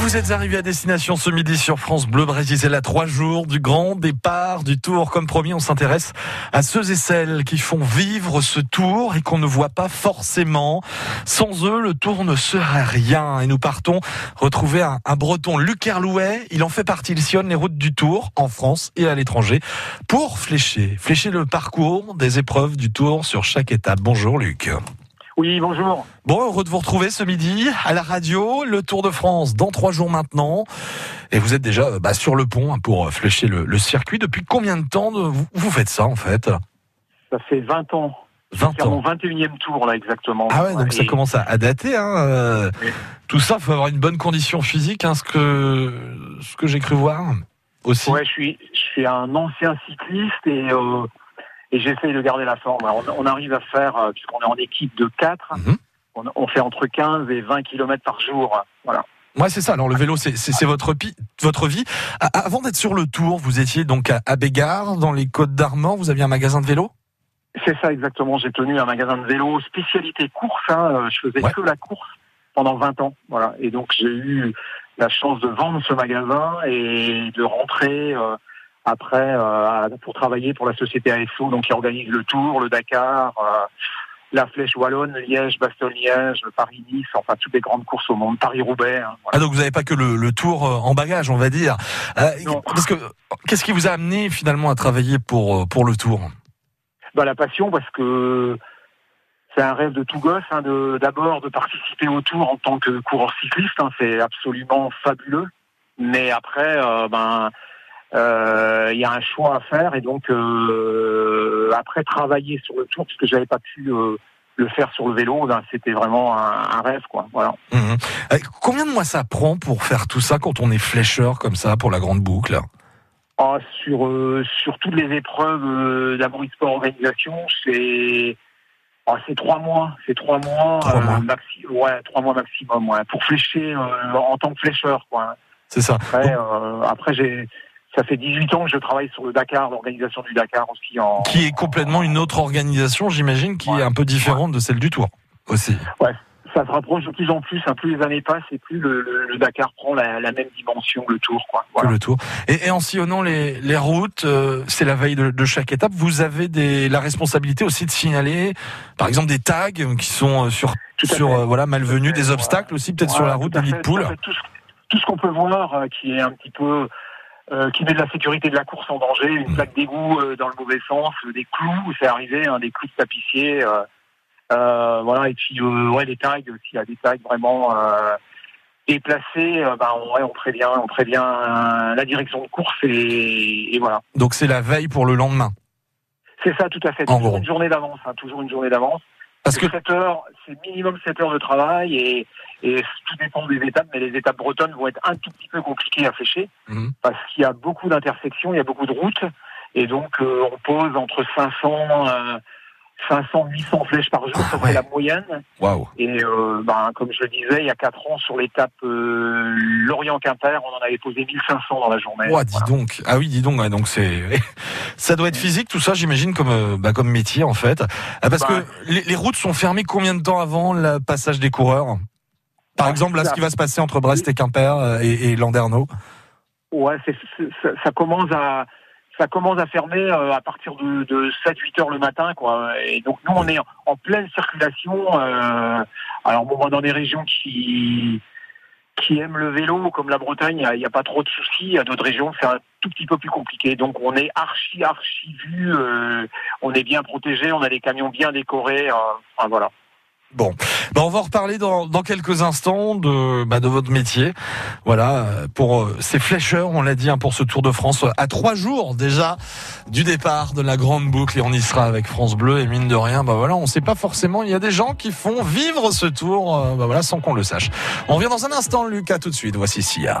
vous êtes arrivé à destination ce midi sur France Bleu Brésil à trois jours du grand départ du tour. Comme promis, on s'intéresse à ceux et celles qui font vivre ce tour et qu'on ne voit pas forcément. Sans eux, le tour ne serait rien. Et nous partons retrouver un, un breton, Luc Herlouet. Il en fait partie. Il sillonne les routes du tour en France et à l'étranger pour flécher, flécher le parcours des épreuves du tour sur chaque étape. Bonjour Luc. Oui, bonjour. Bon, heureux de vous retrouver ce midi à la radio, le Tour de France dans trois jours maintenant. Et vous êtes déjà bah, sur le pont hein, pour flécher le, le, circuit. Depuis combien de temps vous, vous, faites ça en fait? Ça fait 20 ans. 20 C'est ans. mon 21e tour là exactement. Ah ouais, donc Et- ça commence à, dater. Hein. euh, Oui. Tout ça, faut avoir une bonne condition physique, hein, ce que ce que j'ai cru voir aussi. Ouais, je suis, je suis un ancien cycliste et, euh, et j'essaye de garder la forme. Alors, on, on arrive à faire, euh, puisqu'on est en équipe de 4, Mhm. on, on fait entre 15 et 20 km par jour. Voilà. Ouais, c'est ça. Alors le vélo, c'est votre vie. Avant d'être sur le Tour, vous étiez donc à, Bégard, dans les Côtes d'Armor. Vous aviez un magasin de vélo? C'est ça exactement. J'ai tenu un magasin de vélo spécialité course. Hein. Euh, Je faisais Ouais. que la course pendant 20 ans. Voilà. Et donc j'ai eu la chance de vendre ce magasin et de rentrer euh, après euh, pour travailler pour la société ASO, donc qui organise le Tour, le Dakar, euh, la Flèche Wallonne, Liège, Bastogne-Liège, Paris-Nice, enfin toutes les grandes courses au monde, Paris-Roubaix. hein, voilà. Ah donc vous n'avez pas que le, le Tour euh, en bagage, on va dire. Euh, parce que qu'est-ce qui vous a amené finalement à travailler pour pour le Tour? Bah, la passion parce que c'est un rêve de tout gosse, hein, de d'abord de participer au Tour en tant que coureur cycliste, hein, c'est absolument fabuleux. Mais après, euh, ben, il y a un choix à faire et donc euh, après travailler sur le Tour, parce que j'avais pas pu euh, le faire sur le vélo, ben, c'était vraiment un, un rêve, quoi. Voilà. Mhm. Euh, Combien de mois ça prend pour faire tout ça quand on est flécheur comme ça pour la grande boucle Ah, sur euh, sur toutes les épreuves euh, d'Abri Sport Organisation, c'est ah, c'est trois mois, c'est trois mois, Trois mois. maxi- ouais, trois mois maximum, ouais, pour flécher euh, en tant que flécheur, quoi. C'est ça. Après, euh, après j'ai, ça fait 18 ans que je travaille sur le Dakar, l'organisation du Dakar aussi en. Qui est complètement une autre organisation, j'imagine, qui est un peu différente de celle du Tour aussi. Ça se rapproche de plus en plus, hein, plus les années passent et plus le, le- le Dakar prend la, la même dimension que le Tour, quoi. que Voilà. le Tour. Et, et en sillonnant les, les routes, euh, c'est la veille de, de chaque étape. Vous avez des, la responsabilité aussi de signaler, par exemple, des tags qui sont euh, sur, sur euh, voilà malvenus, des obstacles aussi, peut-être sur la route, des nids de poules. tout ce- tout ce qu'on peut voir euh, qui est un petit peu euh, qui met de la sécurité de la course en danger, une Mm. plaque d'égout euh, dans le mauvais sens, des clous, c'est arrivé, hein, des clous de tapissier, euh, voilà, et puis ouais les tags, s'il y a des tags vraiment déplacés, bah, on, ouais, on prévient, on prévient la direction de course et, et voilà. Donc c'est la veille pour le lendemain. C'est ça tout à fait, En toujours gros. une journée d'avance, hein, toujours une journée d'avance. Parce que 7 heures, c'est minimum 7 heures de travail et, et tout dépend des étapes, mais les étapes bretonnes vont être un tout petit peu compliquées à flécher Mhm. parce qu'il y a beaucoup d'intersections, il y a beaucoup de routes et donc euh, on pose entre 500, euh, 500, 800 flèches par jour, Ah ça ouais. c'est la moyenne. waouh. Et euh, ben, comme je le disais, il y a 4 ans sur l'étape euh, Lorient-Quimper, on en avait posé 1500 dans la journée. Ouah, dis donc. Ah oui, dis donc. ouais, donc c'est, ça doit être physique tout ça, j'imagine comme euh, bah, comme métier en fait. Ah, parce Bah. que les, les routes sont fermées combien de temps avant le passage des coureurs? Par Ah, exemple, là, ce qui va se passer entre Brest et Quimper euh, et, et Landerneau. Ouais, ça, ça commence à ça commence à fermer euh, à partir de, de 7-8 heures le matin, quoi. Et donc nous, on est en, pleine circulation. euh, alors bon, dans des régions qui qui aiment le vélo, comme la Bretagne, il n'y a, pas trop de soucis. A d'autres régions, c'est un tout petit peu plus compliqué. Donc on est archi archi vu. euh, on est bien protégé. On a des camions bien décorés. euh, enfin, voilà. Bon, bah, on va reparler dans, dans quelques instants de, bah, de votre métier. Voilà, euh, pour euh, ces flécheurs, on l'a dit, hein, pour ce Tour de France, euh, à trois jours déjà du départ de la grande boucle, et on y sera avec France Bleu. Et mine de rien, bah voilà, on sait pas forcément. Il y a des gens qui font vivre ce Tour, euh, bah voilà, sans qu'on le sache. On revient dans un instant, Lucas, tout de suite. Voici Sia.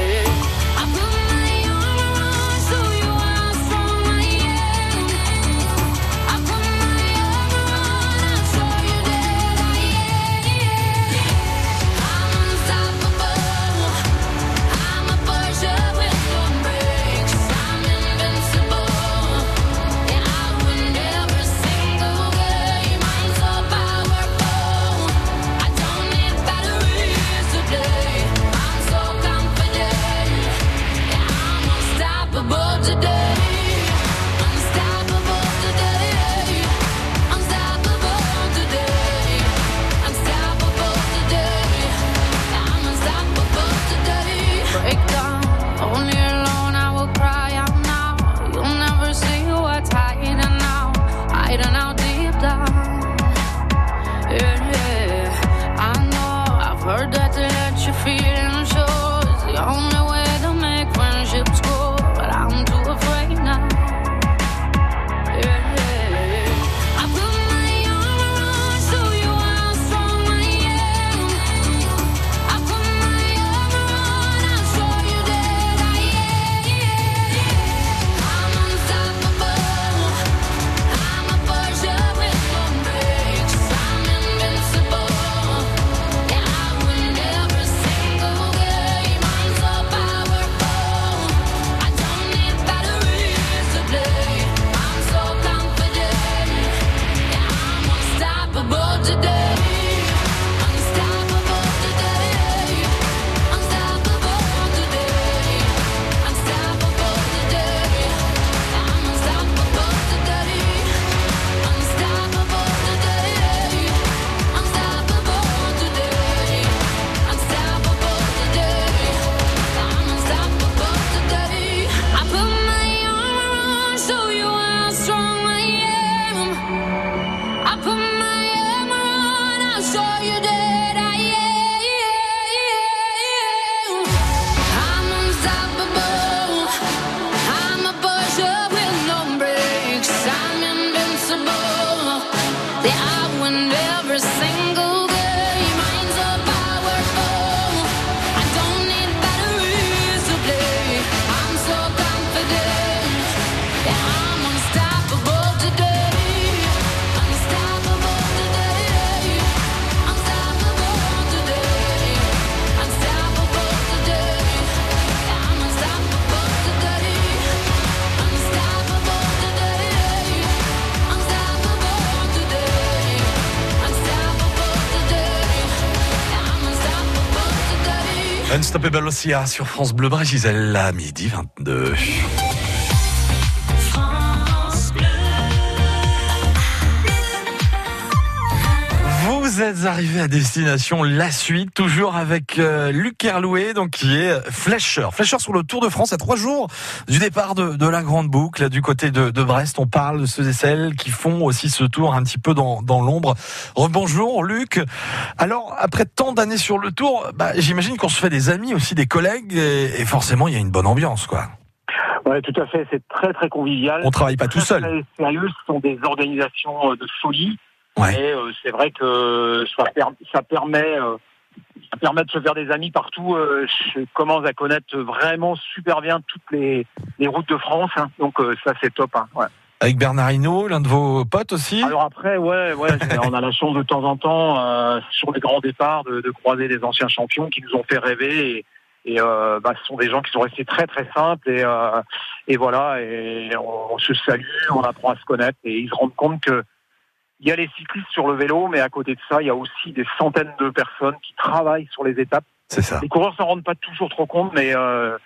Unstoppable Ossia sur France Bleu Bray à midi 22. Vous êtes arrivé à destination la suite, toujours avec euh, Luc Herlouet, donc qui est flècheur. Flècheur sur le Tour de France à trois jours du départ de, de la Grande Boucle, du côté de, de Brest. On parle de ceux et celles qui font aussi ce tour un petit peu dans, dans l'ombre. Rebonjour Luc. Alors, après tant d'années sur le Tour, bah, j'imagine qu'on se fait des amis, aussi des collègues, et, et forcément il y a une bonne ambiance, quoi. Ouais, tout à fait. C'est très très convivial. On travaille pas tout seul. très sérieux. Ce sont des organisations euh, de folie. Ouais. Euh, c'est vrai que ça, per- ça permet, euh, ça permet de se faire des amis partout. Euh, je commence à connaître vraiment super bien toutes les, les routes de France. hein. Donc euh, ça c'est top. hein. Ouais. Avec Bernard Hinault, l'un de vos potes aussi? Alors après, ouais, ouais, on a la chance de temps en temps euh, sur les grands départs de, de croiser des anciens champions qui nous ont fait rêver. Et, et, euh, bah, ce sont des gens qui sont restés très très simples et, euh, et voilà. Et on, on se salue, on apprend à se connaître et ils se rendent compte que il y a les cyclistes sur le vélo, mais à côté de ça, il y a aussi des centaines de personnes qui travaillent sur les étapes. C'est ça. Les coureurs s'en rendent pas toujours trop compte, mais euh,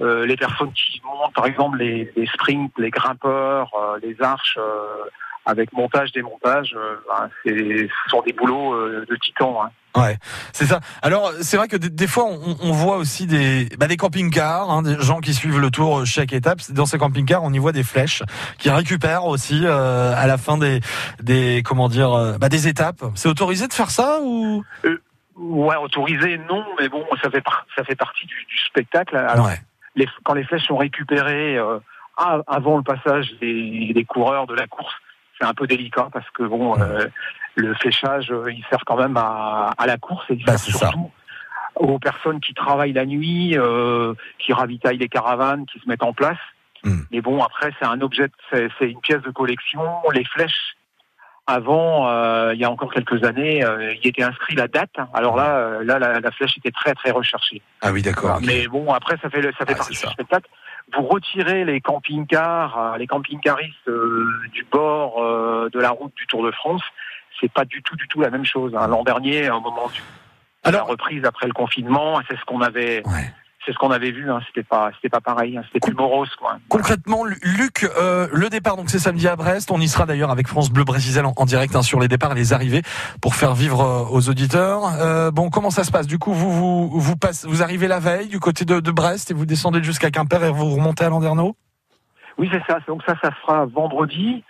euh, les personnes qui montent, par exemple les, les sprints, les grimpeurs, euh, les arches, euh, avec montage, démontage, euh, ben, ce sont des boulots euh, de titans. Hein. Ouais, c'est ça. Alors, c'est vrai que des, des fois, on, on voit aussi des, bah, des camping-cars, hein, des gens qui suivent le tour chaque étape. Dans ces camping-cars, on y voit des flèches qui récupèrent aussi euh, à la fin des, des comment dire, euh, bah, des étapes. C'est autorisé de faire ça ou? Ouais, autorisé, non, mais bon, ça fait par- ça fait partie du, du spectacle. Alors, Ouais. les, quand les flèches sont récupérées euh, avant le passage des, des coureurs de la course, c'est un peu délicat parce que bon, euh, le fléchage, euh, il sert quand même à, à la course et il Bah, ça. surtout aux personnes qui travaillent la nuit, euh, qui ravitaillent les caravanes, qui se mettent en place. Hmm. Mais bon, après, c'est un objet, c'est une pièce de collection. Les flèches, avant, euh, il y a encore quelques années, euh, il était inscrit la date. Alors là, euh, là, la, la flèche était très très recherchée. Ah oui, d'accord. Mais bon, après, ça fait, ça fait Ah, partie du spectacle. Vous retirez les camping-cars, euh, les camping-caristes euh, du bord euh, de la route du Tour de France, c'est pas du tout, du tout la même chose. hein. L'an dernier, au moment du, de la Alors, reprise après le confinement, c'est ce qu'on avait, ouais. C'est ce qu'on avait vu. Hein. C'était pas, c'était pas pareil. hein. C'était plus morose, quoi. Concrètement, Lu- Luc, euh, le départ, donc c'est samedi à Brest. On y sera d'ailleurs avec France Bleu Brésil en, en direct hein, sur les départs et les arrivées pour faire vivre euh, aux auditeurs. Euh, bon, comment ça se passe? Du coup, vous vous vous, passez, vous arrivez la veille du côté de, de Brest et vous descendez jusqu'à Quimper et vous remontez à Landerneau? Oui, c'est ça. Donc ça, ça se fera vendredi.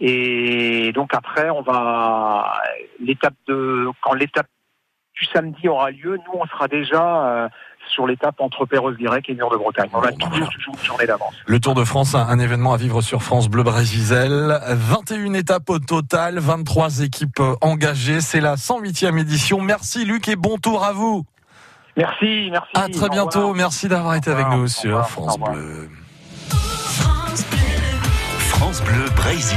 Et donc après, on va l'étape de quand l'étape du samedi aura lieu, nous on sera déjà sur l'étape entre Perros-Guirec et Mur de Bretagne. On a Bon, toujours, voilà. toujours une journée d'avance. Le Tour de France, un, un événement à vivre sur France Bleu Brésil. 21 étapes au total, 23 équipes engagées. C'est la 108e édition. Merci Luc et bon tour à vous. Merci, merci. À très bientôt. revoir. Merci d'avoir été avec nous sur. France Bleu. France Bleu Brésil.